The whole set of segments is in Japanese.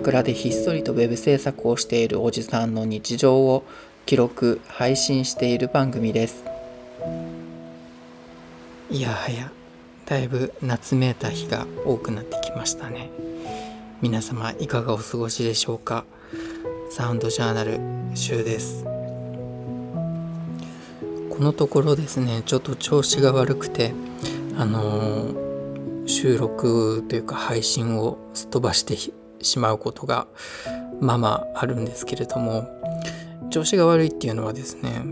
鎌倉でひっそりとウェブ制作をしているおじさんの日常を記録配信している番組です。いやはやだいぶ夏めいた日が多くなってきましたね。皆様いかがお過ごしでしょうか？サウンドジャーナル週です。このところですねちょっと調子が悪くてあのー、収録というか配信をすっ飛ばしてしまうことがまあまああるんですけれども調子が悪いっていうのはですね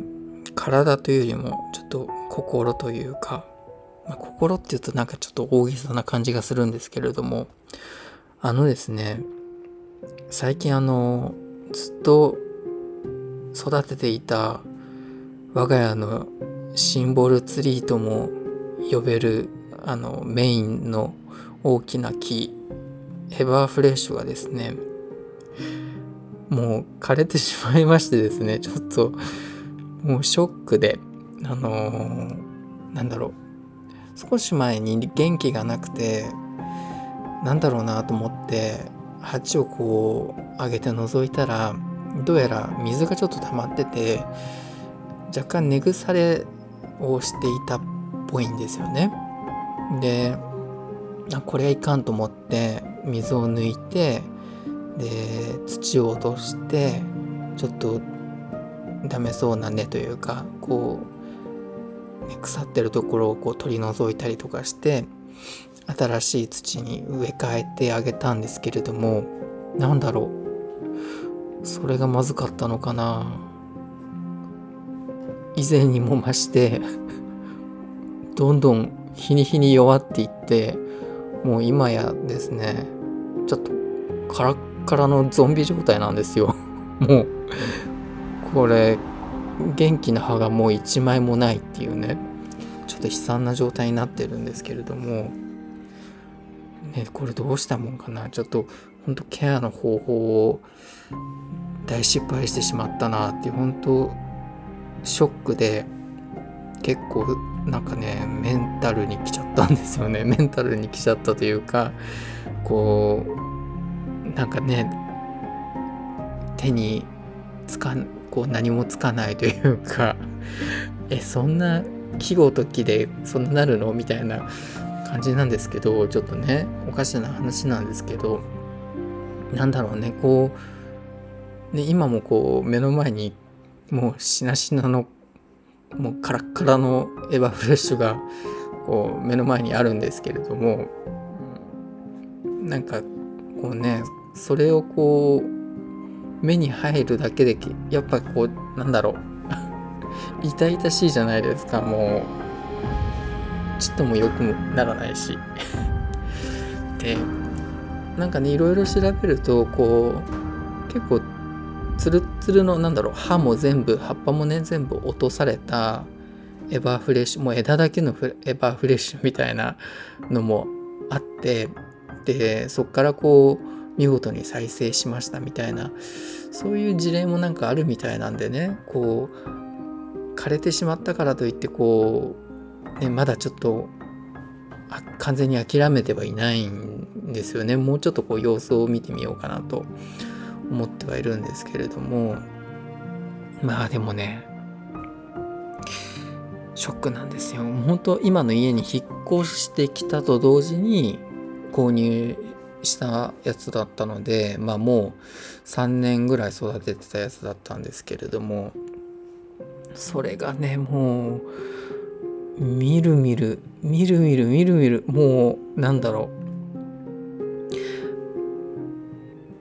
体というよりもちょっと心というか、まあ、心っていうとなんかちょっと大げさな感じがするんですけれどもあのですね最近あのずっと育てていた我が家のシンボルツリーとも呼べるあのメインの大きな木エバーフレッシュがですねもう枯れてしまいましてですね ちょっともうショックであのー、なんだろう少し前に元気がなくてなんだろうなと思って鉢をこう上げて覗いたらどうやら水がちょっと溜まってて若干根腐れをしていたっぽいんですよね。でこれはいかんと思って水を抜いてで土を落としてちょっとダメそうな根というかこう、腐ってるところをこう取り除いたりとかして新しい土に植え替えてあげたんですけれども何だろう。それがまずかったのかな。以前にも増してどんどん日に日に弱っていってもう今やですねちょっとカラッカラのゾンビ状態なんですよ。もうこれ元気な葉がもう一枚もないっていうねちょっと悲惨な状態になってるんですけれどもねこれどうしたもんかな。ちょっとほんとケアの方法を大失敗してしまったなって本当ショックで結構なんかねメンタルに来ちゃったんですよね。メンタルに来ちゃったというかこうなんかね手につかこう何もつかないというか えそんな季語時でそんななるのみたいな感じなんですけどちょっとねおかしな話なんですけどなんだろうねこうね今もこう目の前にもうしなしなのもうカラッカラのエヴァフレッシュがこう目の前にあるんですけれどもなんかこうねそれをこう目に入るだけでやっぱこうなんだろう。痛々しいじゃないですかもう。ちっともよくならないし。でなんかねいろいろ調べるとこう結構ツルツルのなんだろう葉も全部葉っぱもね全部落とされたエバーフレッシュもう枝だけのエバーフレッシュみたいなのもあってでそっからこう見事に再生しましたみたいなそういう事例もなんかあるみたいなんでねこう枯れてしまったからといってこう、ね、まだちょっと完全に諦めてはいないんですよね。もうちょっとこう様子を見てみようかなと思ってはいるんですけれどもまあでもねショックなんですよ。本当今の家に引っ越してきたと同時に購入したやつだったのでまあもう3年ぐらい育ててたやつだったんですけれどもそれがねもうみるみるみるみるみるみるもうなんだろう。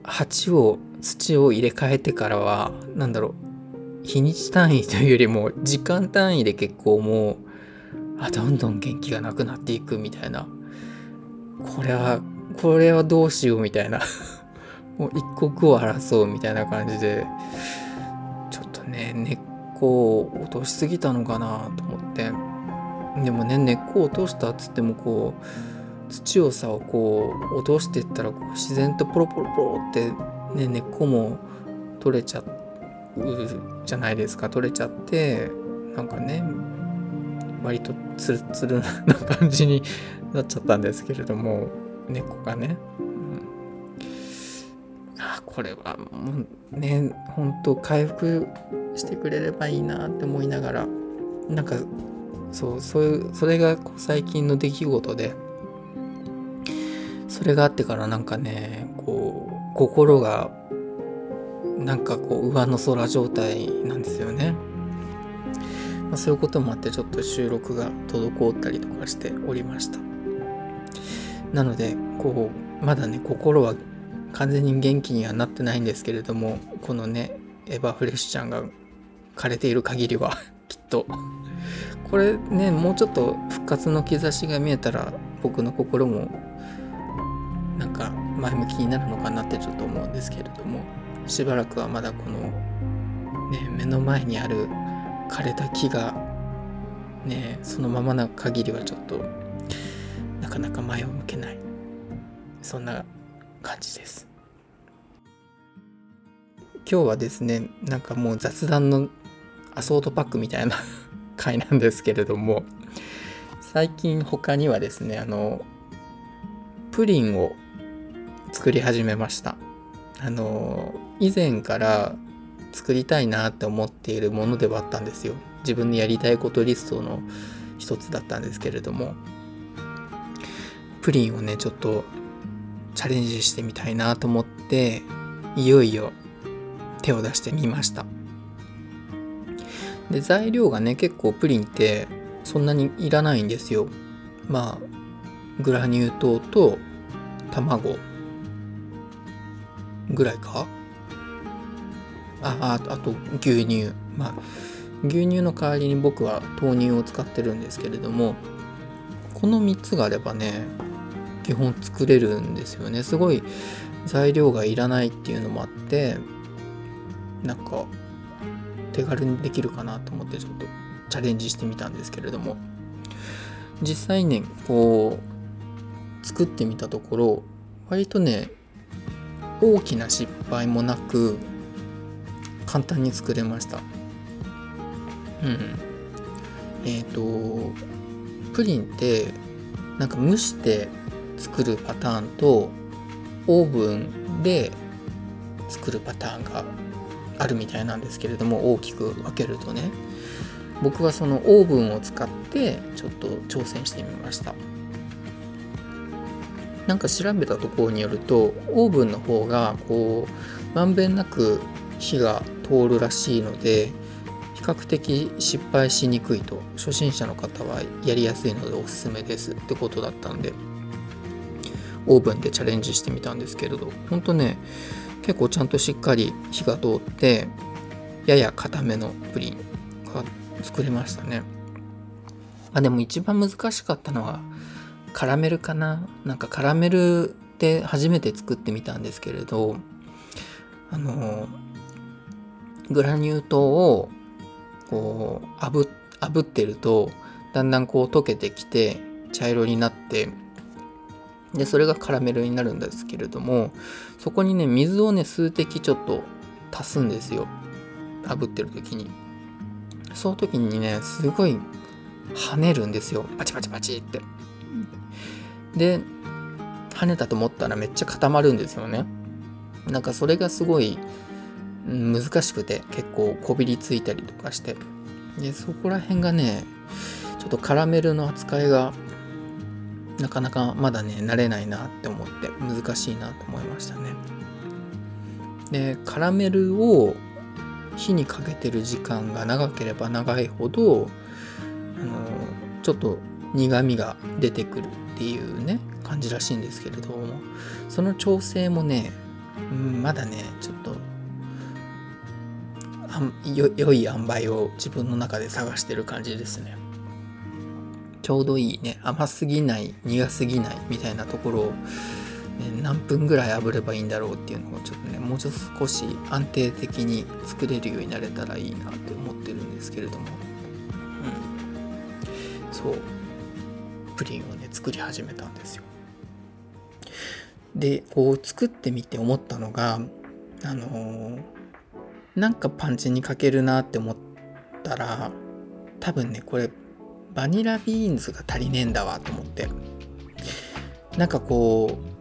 鉢を土を入れ替えてからは何だろう日にち単位というよりも時間単位で結構もうあどんどん元気がなくなっていくみたいな。これはこれはどうしようみたいな。もう一刻を争うみたいな感じでちょっとね根っこを落としすぎたのかなと思って。でもね根っこを落としたっつってもこう土をさこう落としていったらこう自然とポロポロポロってね、根っこも取れちゃうじゃないですか。取れちゃってなんかね割とツルツルな感じになっちゃったんですけれども根っこがね、うん、あこれはもうね本当回復してくれればいいなって思いながらなんかそうそういうそれが最近の出来事でそれがあってからなんかね心がなんかこう上の空状態なんですよね。まあ、そういうこともあってちょっと収録が滞ったりとかしておりました。なのでこうまだね心は完全に元気にはなってないんですけれどもこのねエヴァフレッシュちゃんが枯れている限りは きっとこれねもうちょっと復活の兆しが見えたら僕の心も前向きになるのかなってちょっと思うんですけれどもしばらくはまだこのね目の前にある枯れた木がねそのままな限りはちょっとなかなか前を向けない。そんな感じです。今日はですねなんかもう雑談のアソートパックみたいな 回なんですけれども最近他にはですねあのプリンを作り始めました。あの以前から作りたいなって思っているものではあったんですよ。自分のやりたいことリストの一つだったんですけれども。プリンをねちょっとチャレンジしてみたいなと思っていよいよ手を出してみました。で材料がね結構プリンってそんなにいらないんですよ。まあグラニュー糖と卵ぐらいか？あああと牛乳。まあ牛乳の代わりに僕は豆乳を使ってるんですけれどもこの3つがあればね基本作れるんですよね。すごい材料がいらないっていうのもあってなんか手軽にできるかなと思ってちょっとチャレンジしてみたんですけれども。実際ねこう作ってみたところ割とね大きな失敗もなく簡単に作れました。うん。えっ、ー、とプリンってなんか蒸して作るパターンとオーブンで作るパターンがあるみたいなんですけれども大きく分けるとね。僕はそのオーブンを使ってちょっと挑戦してみました。なんか調べたところによるとオーブンの方がこうまんべんなく火が通るらしいので比較的失敗しにくいと初心者の方はやりやすいのでおすすめですってことだったんでオーブンでチャレンジしてみたんですけれどほんとね結構ちゃんとしっかり火が通ってやや固めのプリンが作れましたね。あでも一番難しかったのはカラメルかな？なんかカラメルって初めて作ってみたんですけれどあのグラニュー糖をこう炙炙ってるとだんだんこう溶けてきて茶色になってでそれがカラメルになるんですけれどもそこにね水をね数滴ちょっと足すんですよ。炙ってる時に。その時にねすごい跳ねるんですよ。パチパチパチって。で跳ねたと思ったらめっちゃ固まるんですよね。なんかそれがすごい難しくて結構こびりついたりとかして。でそこら辺がねちょっとカラメルの扱いがなかなかまだね慣れないなって思って難しいなと思いましたね。でカラメルを火にかけてる時間が長ければ長いほどあのちょっと苦みが出てくるっていうね感じらしいんですけれども。その調整もね、うん、まだねちょっと良い塩梅を自分の中で探してる感じですね。ちょうどいいね甘すぎない苦すぎないみたいなところを、ね、何分ぐらい炙ればいいんだろうっていうのをちょっとねもうちょっと少し安定的に作れるようになれたらいいなって思ってるんですけれども。うん。そう。プリンをね作り始めたんですよ。でこう作ってみて思ったのがあのー、なんかパンチに欠けるなって思ったら多分ねこれバニラビーンズが足りねえんだわと思って。なんかこう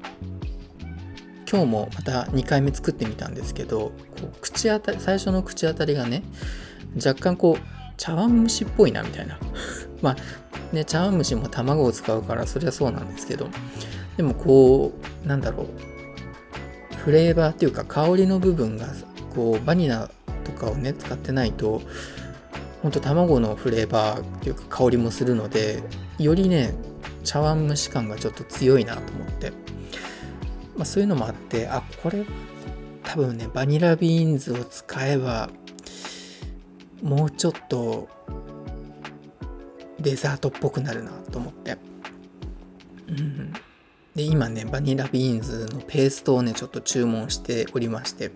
今日もまた2回目作ってみたんですけどこう口当たり最初の口当たりがね若干こう茶碗蒸しっぽいなみたいな。まあね茶碗蒸しも卵を使うからそりゃそうなんですけどでもこうなんだろうフレーバーっていうか香りの部分がこうバニラとかをね使ってないとほんと卵のフレーバーっていうか香りもするのでよりね茶碗蒸し感がちょっと強いなと思って、まあ、そういうのもあってあこれ多分ねバニラビーンズを使えばもうちょっとデザートっぽくなるなと思って、うん、で今ねバニラビーンズのペーストをねちょっと注文しておりまして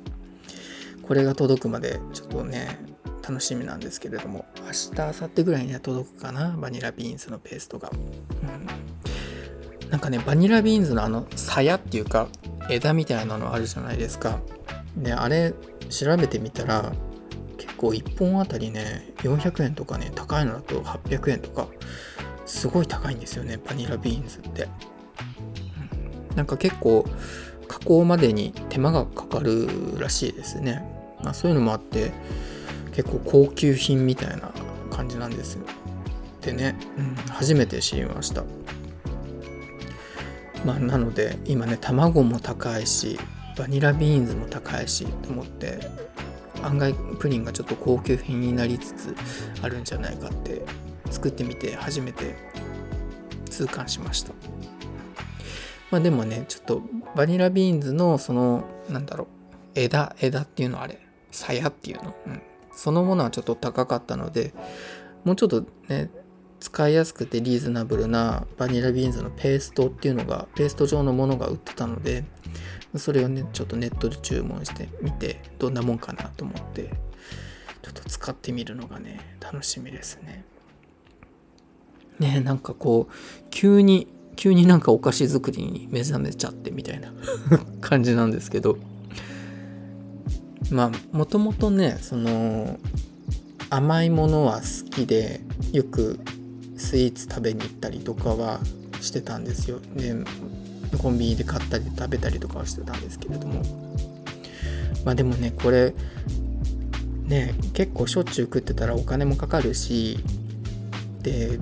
これが届くまでちょっとね楽しみなんですけれども明日明後日ぐらいには届くかなバニラビーンズのペーストが、うん、なんかねバニラビーンズのあの鞘っていうか枝みたいなのあるじゃないですか。であれ調べてみたら結構1本あたりね400円とかね高いのだと800円とかすごい高いんですよねバニラビーンズって、うん、なんか結構加工までに手間がかかるらしいですね、まあ、そういうのもあって結構高級品みたいな感じなんです。でね、うん、初めて知りました。まあなので今ね卵も高いしバニラビーンズも高いしと思って案外プリンがちょっと高級品になりつつあるんじゃないかって作ってみて初めて痛感しました。まあでもねちょっとバニラビーンズのそのなんだろう枝枝っていうのあれ鞘っていうの、うん、そのものはちょっと高かったのでもうちょっとね使いやすくてリーズナブルなバニラビーンズのペーストっていうのがペースト状のものが売ってたのでそれをねちょっとネットで注文してみてどんなもんかなと思ってちょっと使ってみるのがね楽しみですね。ねなんかこう急に急になんかお菓子作りに目覚めちゃってみたいな 感じなんですけど。まあもともとねその甘いものは好きでよくスイーツ食べに行ったりとかはしてたんですよ。でコンビニで買ったり食べたりとかはしてたんですけれども。まあでもねこれね結構しょっちゅう食ってたらお金もかかるしで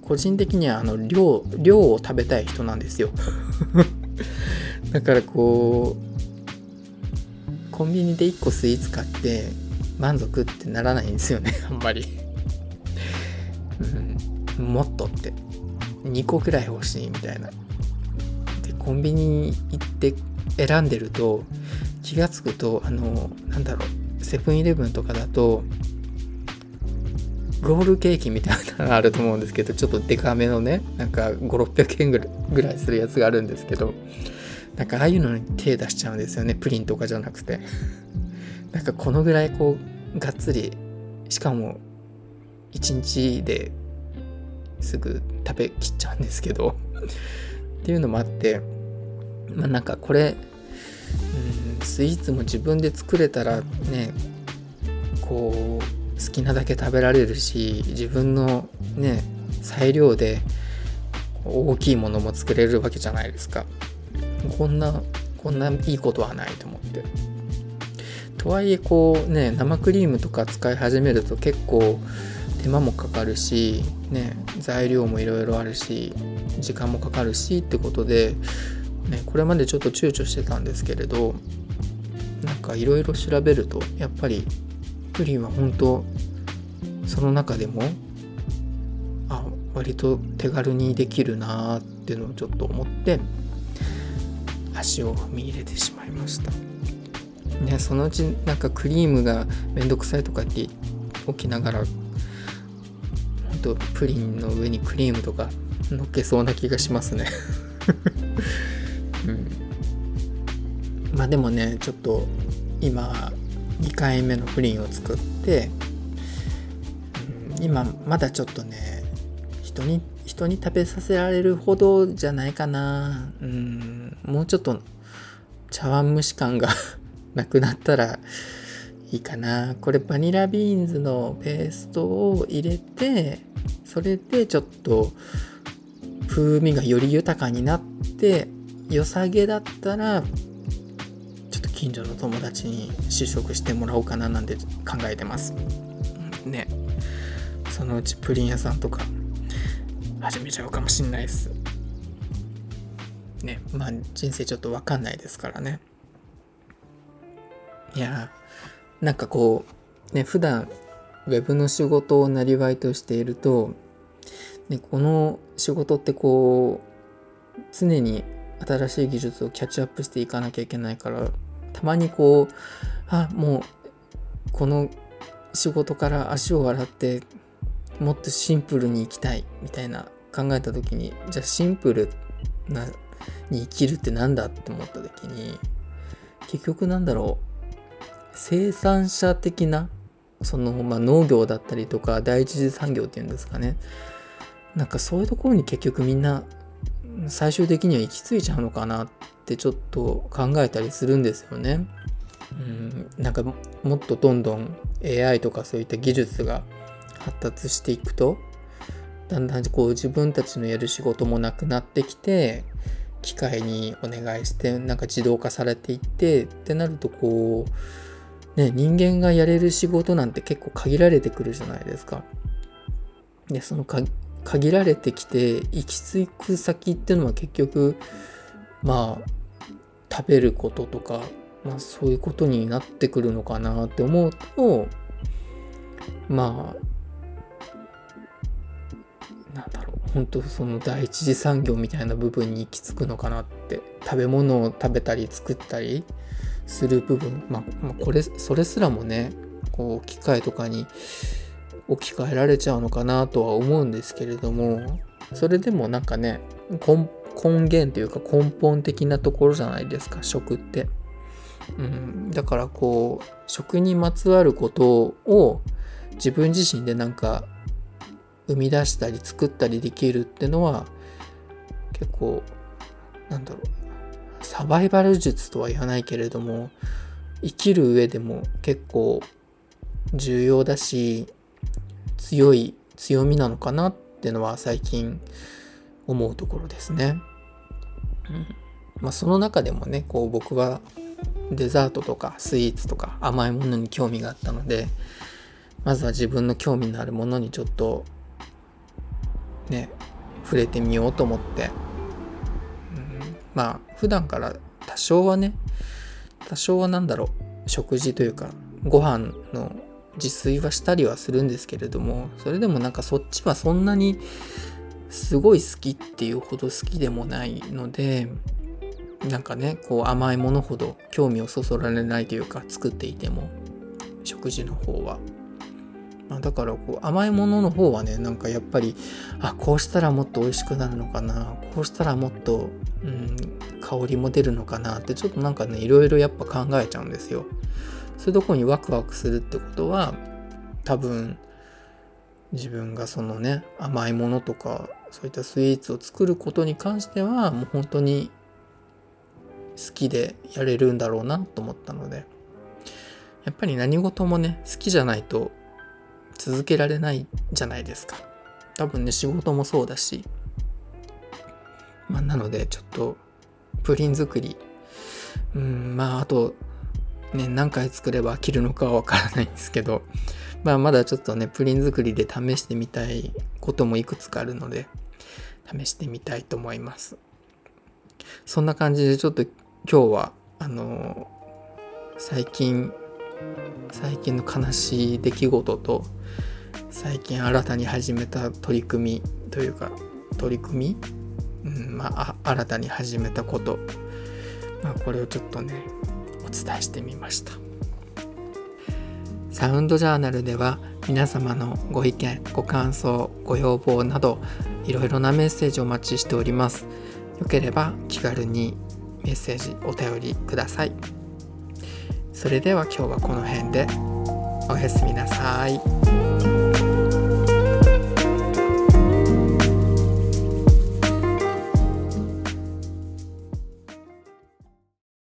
個人的にはあの量量を食べたい人なんですよ。だからこうコンビニで1個スイーツ買って満足ってならないんですよねあんまり。うん、もっとって。2個くらい欲しいみたいな。でコンビニに行って選んでると気が付くとあのなんだろうセブンイレブンとかだとロールケーキみたいなのあると思うんですけどちょっとデカめのねなんか5600円ぐらいするやつがあるんですけどなんかああいうのに手出しちゃうんですよねプリンとかじゃなくて。なんかこのぐらいこうがっつりしかも1日ですぐ食べきっちゃうんですけど っていうのもあってまあなんかこれ、うん、スイーツも自分で作れたらねこう好きなだけ食べられるし自分のね裁量で大きいものも作れるわけじゃないですか。こんなこんないいことはないと思ってとはいえこうね生クリームとか使い始めると結構手間もかかるしね材料もいろいろあるし時間もかかるしってことで、ね、これまでちょっと躊躇してたんですけれどなんかいろいろ調べるとやっぱりプリンは本当その中でもあ割と手軽にできるなーっていうのをちょっと思って足を踏み入れてしまいました。ねそのうちなんかクリームがめんどくさいとかって起きながらとプリンの上にクリームとか乗っけそうな気がしますね。うん。まあでもねちょっと今2回目のプリンを作って、うん、今まだちょっとね人に人に食べさせられるほどじゃないかな。うんもうちょっと茶碗蒸し感が なくなったらいいかな。これバニラビーンズのペーストを入れてそれでちょっと風味がより豊かになって良さげだったらちょっと近所の友達に試食してもらおうかななんて考えてます。ね。そのうちプリン屋さんとか始めちゃうかもしんないです。ね。まあ人生ちょっと分かんないですからね。いやなんかこうね普段ウェブの仕事をなりわいとしていると、ね、この仕事ってこう常に新しい技術をキャッチアップしていかなきゃいけないからたまにこうあもうこの仕事から足を洗ってもっとシンプルに生きたいみたいな考えた時にじゃあシンプルなに生きるって何だって思った時に結局なんだろう生産者的なその、まあ、農業だったりとか第一次産業っていうんですかねなんかそういうところに結局みんな最終的には行き着いちゃうのかなってちょっと考えたりするんですよね。うん、なんかもっとどんどん AI とかそういった技術が発達していくとだんだんこう自分たちのやる仕事もなくなってきて機械にお願いしてなんか自動化されていってってなるとこうね人間がやれる仕事なんて結構限られてくるじゃないですか。でその限られてきて行き着く先っていうのは結局まあ食べることとか、まあ、そういうことになってくるのかなって思うとまあなんだろう本当その第一次産業みたいな部分に行き着くのかなって食べ物を食べたり作ったりする部分まあ、まあ、これそれすらもねこう機械とかに置き換えられちゃうのかなとは思うんですけれどもそれでもなんかね根源というか根本的なところじゃないですか食って。うん、だからこう食にまつわることを自分自身でなんか生み出したり作ったりできるってのは結構なんだろうサバイバル術とは言わないけれども生きる上でも結構重要だし強い強みなのかなってのは最近思うところですね。うんまあ、その中でもねこう僕はデザートとかスイーツとか甘いものに興味があったのでまずは自分の興味のあるものにちょっとね触れてみようと思って、まあ普段から多少はね多少は何だろう食事というかご飯の自炊はしたりはするんですけれどもそれでもなんかそっちはそんなにすごい好きっていうほど好きでもないのでなんかねこう甘いものほど興味をそそられないというか作っていても食事の方は。だからこう甘いものの方はねなんかやっぱりあこうしたらもっと美味しくなるのかなこうしたらもっと、うん、香りも出るのかなってちょっとなんかねいろいろやっぱ考えちゃうんですよ。そういうとこにワクワクするってことは多分自分がそのね甘いものとかそういったスイーツを作ることに関してはもう本当に好きでやれるんだろうなと思ったので。やっぱり何事もね好きじゃないと続けられないじゃないですか。多分ね仕事もそうだし。まあなのでちょっとプリン作り。うんまああとね何回作れば飽きるのかはわからないんですけど。まあまだちょっとねプリン作りで試してみたいこともいくつかあるので試してみたいと思います。そんな感じでちょっと今日はあの最近最近の悲しい出来事と最近新たに始めた取り組みというか取り組み、うんまあ、新たに始めたこと、まあ、これをちょっとねお伝えしてみました。サウンドジャーナルでは皆様のご意見ご感想ご要望などいろいろなメッセージをお待ちしております。よければ気軽にメッセージお便りください。それでは今日はこの辺でおやすみなさい。